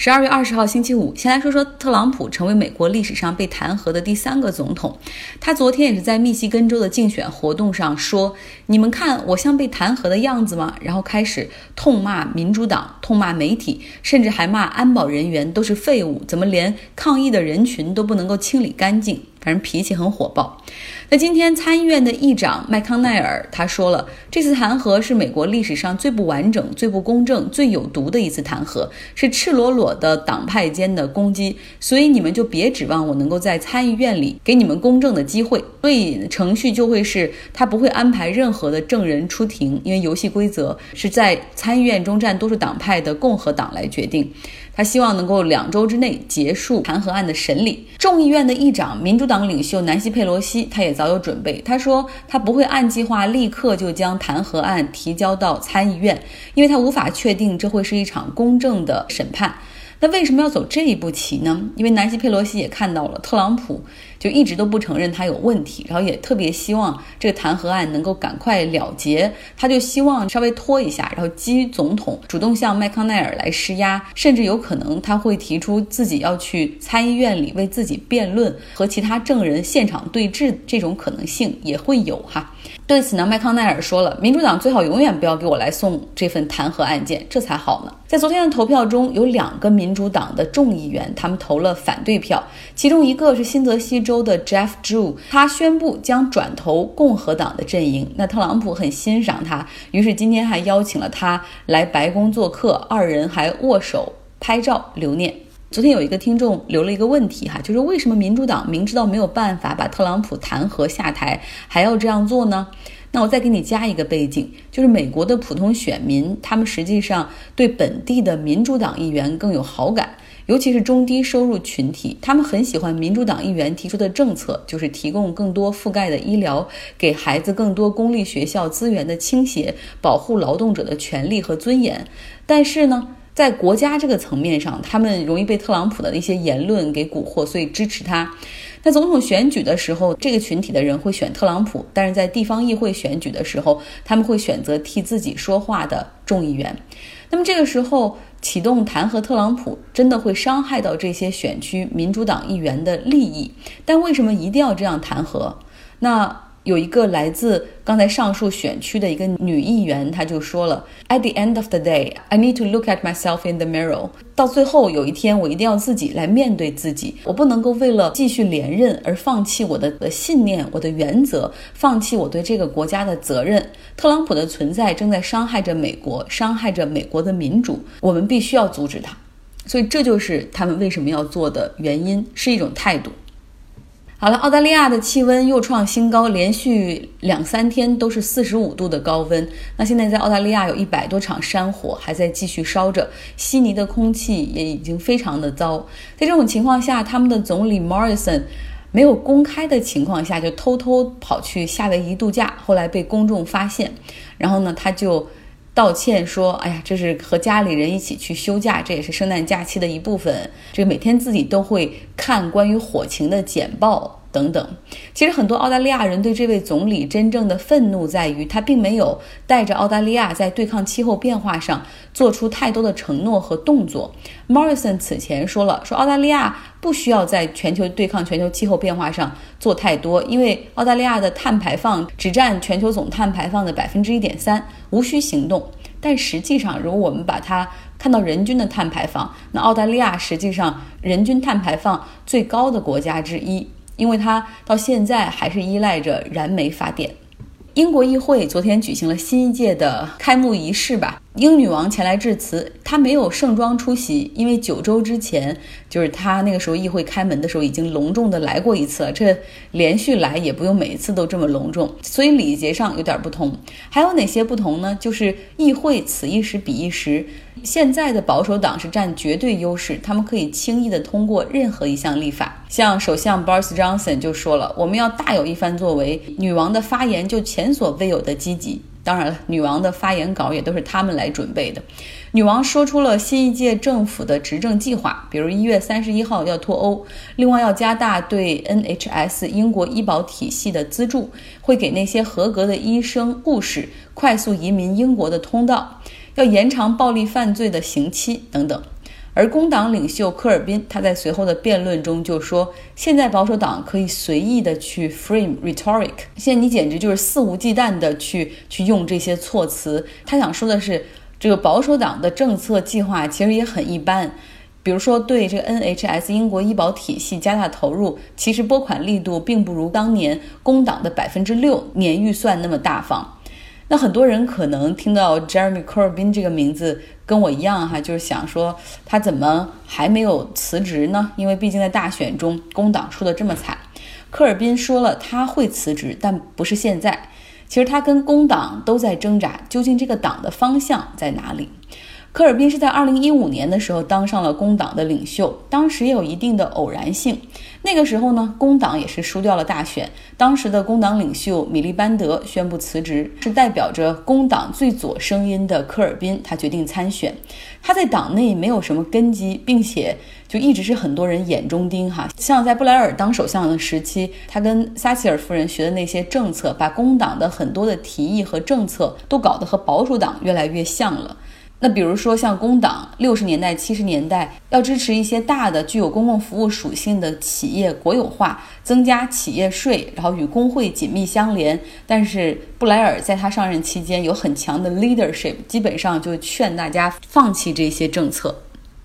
十二月二十号星期五，先来说说特朗普成为美国历史上被弹劾的第三个总统。他昨天也是在密西根州的竞选活动上说：“你们看我像被弹劾的样子吗？”然后开始痛骂民主党，痛骂媒体，甚至还骂安保人员都是废物，怎么连抗议的人群都不能够清理干净？反正脾气很火爆。那今天参议院的议长麦康奈尔他说了，这次弹劾是美国历史上最不完整、最不公正、最有毒的一次弹劾，是赤裸裸的党派间的攻击。所以你们就别指望我能够在参议院里给你们公正的机会。所以程序就会是他不会安排任何的证人出庭，因为游戏规则是在参议院中占多数党派的共和党来决定。他希望能够两周之内结束弹劾案的审理。众议院的议长、民主党领袖南希·佩罗西，他也早有准备。他说，他不会按计划立刻就将弹劾案提交到参议院，因为他无法确定这会是一场公正的审判。那为什么要走这一步棋呢？因为南希·佩罗西也看到了特朗普就一直都不承认他有问题，然后也特别希望这个弹劾案能够赶快了结。他就希望稍微拖一下，然后基于总统主动向麦康奈尔来施压，甚至有可能他会提出自己要去参议院里为自己辩论，和其他证人现场对质，这种可能性也会有哈。对此呢，麦康奈尔说了，民主党最好永远不要给我来送这份弹劾案件，这才好呢。在昨天的投票中，有两个民主党的众议员，他们投了反对票，其中一个是新泽西州的 Jeff Drew，他宣布将转投共和党的阵营。那特朗普很欣赏他，于是今天还邀请了他来白宫做客，二人还握手拍照留念。昨天有一个听众留了一个问题哈，就是为什么民主党明知道没有办法把特朗普弹劾下台，还要这样做呢？那我再给你加一个背景，就是美国的普通选民，他们实际上对本地的民主党议员更有好感，尤其是中低收入群体，他们很喜欢民主党议员提出的政策，就是提供更多覆盖的医疗，给孩子更多公立学校资源的倾斜，保护劳动者的权利和尊严。但是呢？在国家这个层面上，他们容易被特朗普的一些言论给蛊惑，所以支持他。在总统选举的时候，这个群体的人会选特朗普；但是在地方议会选举的时候，他们会选择替自己说话的众议员。那么这个时候启动弹劾特朗普，真的会伤害到这些选区民主党议员的利益。但为什么一定要这样弹劾？那？有一个来自刚才上述选区的一个女议员，她就说了：“At the end of the day, I need to look at myself in the mirror。到最后有一天，我一定要自己来面对自己，我不能够为了继续连任而放弃我的信念、我的原则，放弃我对这个国家的责任。特朗普的存在正在伤害着美国，伤害着美国的民主，我们必须要阻止他。所以这就是他们为什么要做的原因，是一种态度。”好了，澳大利亚的气温又创新高，连续两三天都是四十五度的高温。那现在在澳大利亚有一百多场山火还在继续烧着，悉尼的空气也已经非常的糟。在这种情况下，他们的总理 Morrison 没有公开的情况下就偷偷跑去夏威夷度假，后来被公众发现，然后呢他就。道歉说：“哎呀，这是和家里人一起去休假，这也是圣诞假期的一部分。这个每天自己都会看关于火情的简报。”等等，其实很多澳大利亚人对这位总理真正的愤怒在于，他并没有带着澳大利亚在对抗气候变化上做出太多的承诺和动作。Morrison 此前说了，说澳大利亚不需要在全球对抗全球气候变化上做太多，因为澳大利亚的碳排放只占全球总碳排放的百分之一点三，无需行动。但实际上，如果我们把它看到人均的碳排放，那澳大利亚实际上人均碳排放最高的国家之一。因为它到现在还是依赖着燃煤发电。英国议会昨天举行了新一届的开幕仪式吧。英女王前来致辞，她没有盛装出席，因为九周之前，就是她那个时候议会开门的时候已经隆重的来过一次了，这连续来也不用每一次都这么隆重，所以礼节上有点不同。还有哪些不同呢？就是议会此一时彼一时，现在的保守党是占绝对优势，他们可以轻易的通过任何一项立法。像首相 Boris Johnson 就说了，我们要大有一番作为。女王的发言就前所未有的积极。当然了，女王的发言稿也都是他们来准备的。女王说出了新一届政府的执政计划，比如一月三十一号要脱欧，另外要加大对 NHS 英国医保体系的资助，会给那些合格的医生、护士快速移民英国的通道，要延长暴力犯罪的刑期等等。而工党领袖科尔宾他在随后的辩论中就说：“现在保守党可以随意的去 frame rhetoric，现在你简直就是肆无忌惮的去去用这些措辞。”他想说的是，这个保守党的政策计划其实也很一般。比如说，对这个 NHS 英国医保体系加大投入，其实拨款力度并不如当年工党的百分之六年预算那么大方。那很多人可能听到 Jeremy Corbyn 这个名字，跟我一样哈，就是想说他怎么还没有辞职呢？因为毕竟在大选中工党输得这么惨。科尔宾说了他会辞职，但不是现在。其实他跟工党都在挣扎，究竟这个党的方向在哪里？科尔宾是在二零一五年的时候当上了工党的领袖，当时也有一定的偶然性。那个时候呢，工党也是输掉了大选，当时的工党领袖米利班德宣布辞职，是代表着工党最左声音的科尔宾，他决定参选。他在党内没有什么根基，并且就一直是很多人眼中钉哈。像在布莱尔当首相的时期，他跟撒切尔夫人学的那些政策，把工党的很多的提议和政策都搞得和保守党越来越像了。那比如说，像工党六十年代、七十年代要支持一些大的、具有公共服务属性的企业国有化，增加企业税，然后与工会紧密相连。但是布莱尔在他上任期间有很强的 leadership，基本上就劝大家放弃这些政策。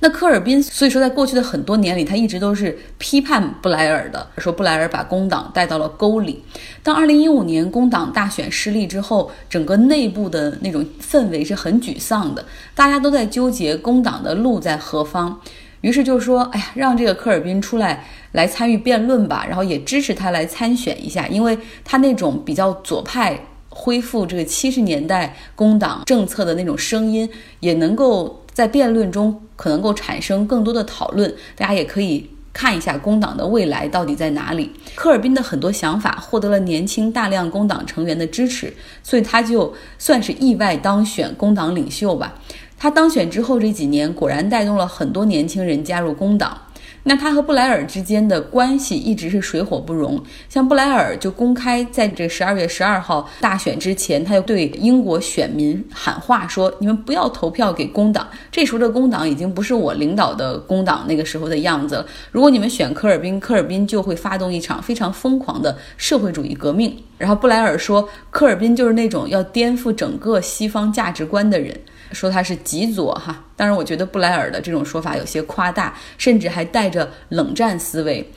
那科尔宾，所以说在过去的很多年里，他一直都是批判布莱尔的，说布莱尔把工党带到了沟里。当二零一五年工党大选失利之后，整个内部的那种氛围是很沮丧的，大家都在纠结工党的路在何方。于是就说，哎呀，让这个科尔宾出来来参与辩论吧，然后也支持他来参选一下，因为他那种比较左派。恢复这个七十年代工党政策的那种声音，也能够在辩论中可能够产生更多的讨论。大家也可以看一下工党的未来到底在哪里。科尔宾的很多想法获得了年轻大量工党成员的支持，所以他就算是意外当选工党领袖吧。他当选之后这几年，果然带动了很多年轻人加入工党。那他和布莱尔之间的关系一直是水火不容。像布莱尔就公开在这十二月十二号大选之前，他就对英国选民喊话说：“你们不要投票给工党。”这时候的工党已经不是我领导的工党那个时候的样子了。如果你们选科尔宾，科尔宾就会发动一场非常疯狂的社会主义革命。然后布莱尔说，科尔宾就是那种要颠覆整个西方价值观的人。说他是极左哈，当然我觉得布莱尔的这种说法有些夸大，甚至还带着冷战思维。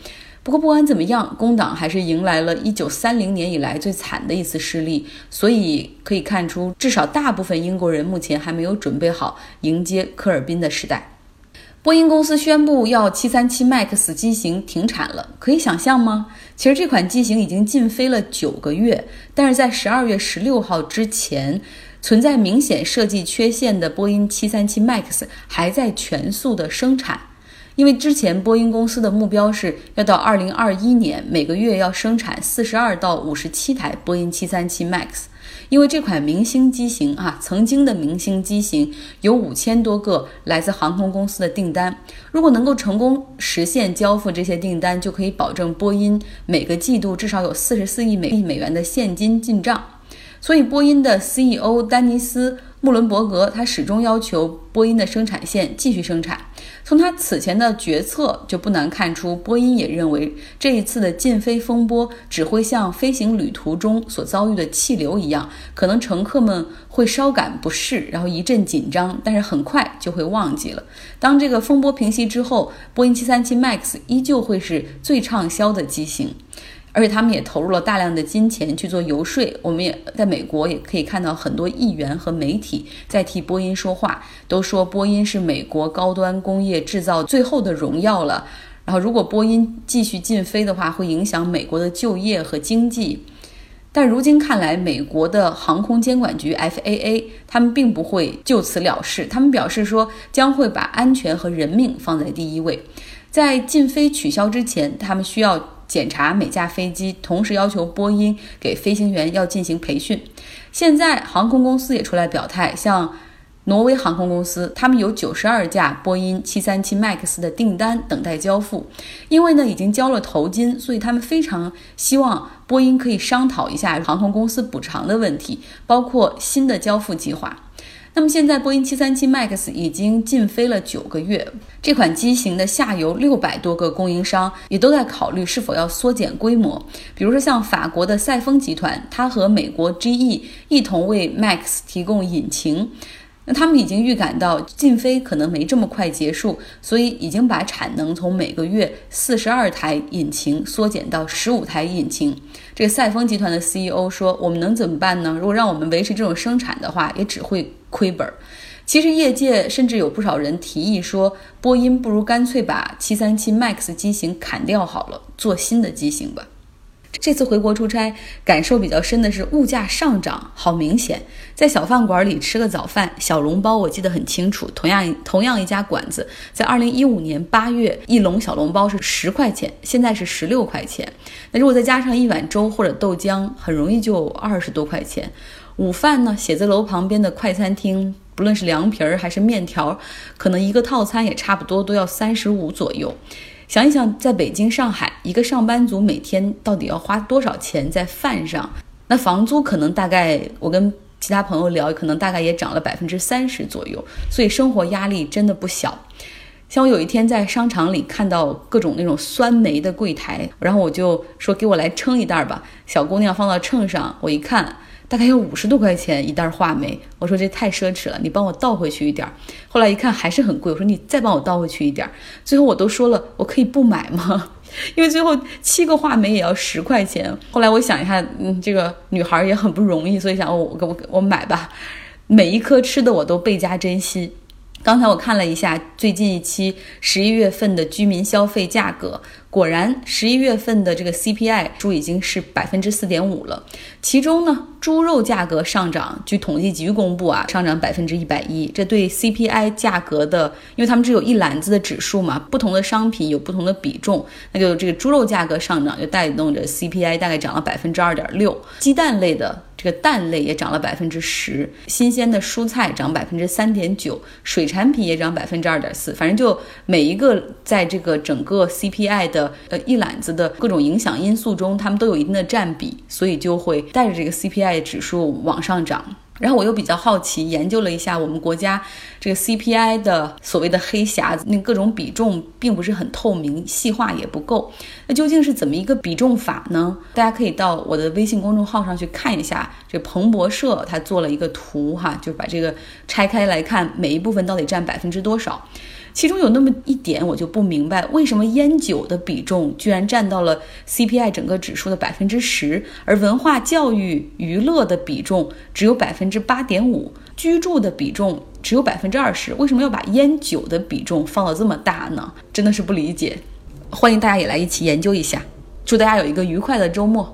不过不管怎么样，工党还是迎来了一九三零年以来最惨的一次失利，所以可以看出，至少大部分英国人目前还没有准备好迎接科尔宾的时代。波音公司宣布要七三七 MAX 机型停产了，可以想象吗？其实这款机型已经禁飞了九个月，但是在十二月十六号之前。存在明显设计缺陷的波音737 MAX 还在全速的生产，因为之前波音公司的目标是要到2021年每个月要生产42到57台波音737 MAX，因为这款明星机型啊，曾经的明星机型有五千多个来自航空公司的订单，如果能够成功实现交付这些订单，就可以保证波音每个季度至少有44亿美亿美元的现金进账。所以，波音的 CEO 丹尼斯·穆伦伯格他始终要求波音的生产线继续生产。从他此前的决策就不难看出，波音也认为这一次的禁飞风波只会像飞行旅途中所遭遇的气流一样，可能乘客们会稍感不适，然后一阵紧张，但是很快就会忘记了。当这个风波平息之后，波音737 MAX 依旧会是最畅销的机型。而且他们也投入了大量的金钱去做游说。我们也在美国也可以看到很多议员和媒体在替波音说话，都说波音是美国高端工业制造最后的荣耀了。然后，如果波音继续禁飞的话，会影响美国的就业和经济。但如今看来，美国的航空监管局 FAA 他们并不会就此了事，他们表示说将会把安全和人命放在第一位。在禁飞取消之前，他们需要。检查每架飞机，同时要求波音给飞行员要进行培训。现在航空公司也出来表态，像挪威航空公司，他们有九十二架波音七三七 MAX 的订单等待交付。因为呢已经交了头金，所以他们非常希望波音可以商讨一下航空公司补偿的问题，包括新的交付计划。那么现在波音737 MAX 已经禁飞了九个月，这款机型的下游六百多个供应商也都在考虑是否要缩减规模。比如说像法国的赛峰集团，它和美国 GE 一同为 MAX 提供引擎。那他们已经预感到禁飞可能没这么快结束，所以已经把产能从每个月四十二台引擎缩减到十五台引擎。这个赛峰集团的 CEO 说：“我们能怎么办呢？如果让我们维持这种生产的话，也只会亏本。”其实业界甚至有不少人提议说，波音不如干脆把737 MAX 机型砍掉好了，做新的机型吧。这次回国出差，感受比较深的是物价上涨，好明显。在小饭馆里吃个早饭，小笼包我记得很清楚。同样同样一家馆子，在二零一五年八月，一笼小笼包是十块钱，现在是十六块钱。那如果再加上一碗粥或者豆浆，很容易就二十多块钱。午饭呢，写字楼旁边的快餐厅，不论是凉皮儿还是面条，可能一个套餐也差不多都要三十五左右。想一想，在北京、上海，一个上班族每天到底要花多少钱在饭上？那房租可能大概，我跟其他朋友聊，可能大概也涨了百分之三十左右，所以生活压力真的不小。像我有一天在商场里看到各种那种酸梅的柜台，然后我就说给我来称一袋吧。小姑娘放到秤上，我一看。大概要五十多块钱一袋话梅，我说这太奢侈了，你帮我倒回去一点。后来一看还是很贵，我说你再帮我倒回去一点。最后我都说了，我可以不买吗？因为最后七个话梅也要十块钱。后来我想一下，嗯，这个女孩也很不容易，所以想我我我我买吧。每一颗吃的我都倍加珍惜。刚才我看了一下最近一期十一月份的居民消费价格。果然，十一月份的这个 CPI 数已经是百分之四点五了。其中呢，猪肉价格上涨，据统计局公布啊，上涨百分之一百一。这对 CPI 价格的，因为他们只有一篮子的指数嘛，不同的商品有不同的比重，那就这个猪肉价格上涨，就带动着 CPI 大概涨了百分之二点六。鸡蛋类的这个蛋类也涨了百分之十，新鲜的蔬菜涨百分之三点九，水产品也涨百分之二点四。反正就每一个在这个整个 CPI 的。呃，一揽子的各种影响因素中，他们都有一定的占比，所以就会带着这个 CPI 指数往上涨。然后我又比较好奇，研究了一下我们国家这个 CPI 的所谓的黑匣子，那各种比重并不是很透明，细化也不够。那究竟是怎么一个比重法呢？大家可以到我的微信公众号上去看一下，这彭博社他做了一个图哈，就把这个拆开来看，每一部分到底占百分之多少。其中有那么一点，我就不明白，为什么烟酒的比重居然占到了 CPI 整个指数的百分之十，而文化教育娱乐的比重只有百分之八点五，居住的比重只有百分之二十，为什么要把烟酒的比重放到这么大呢？真的是不理解。欢迎大家也来一起研究一下。祝大家有一个愉快的周末。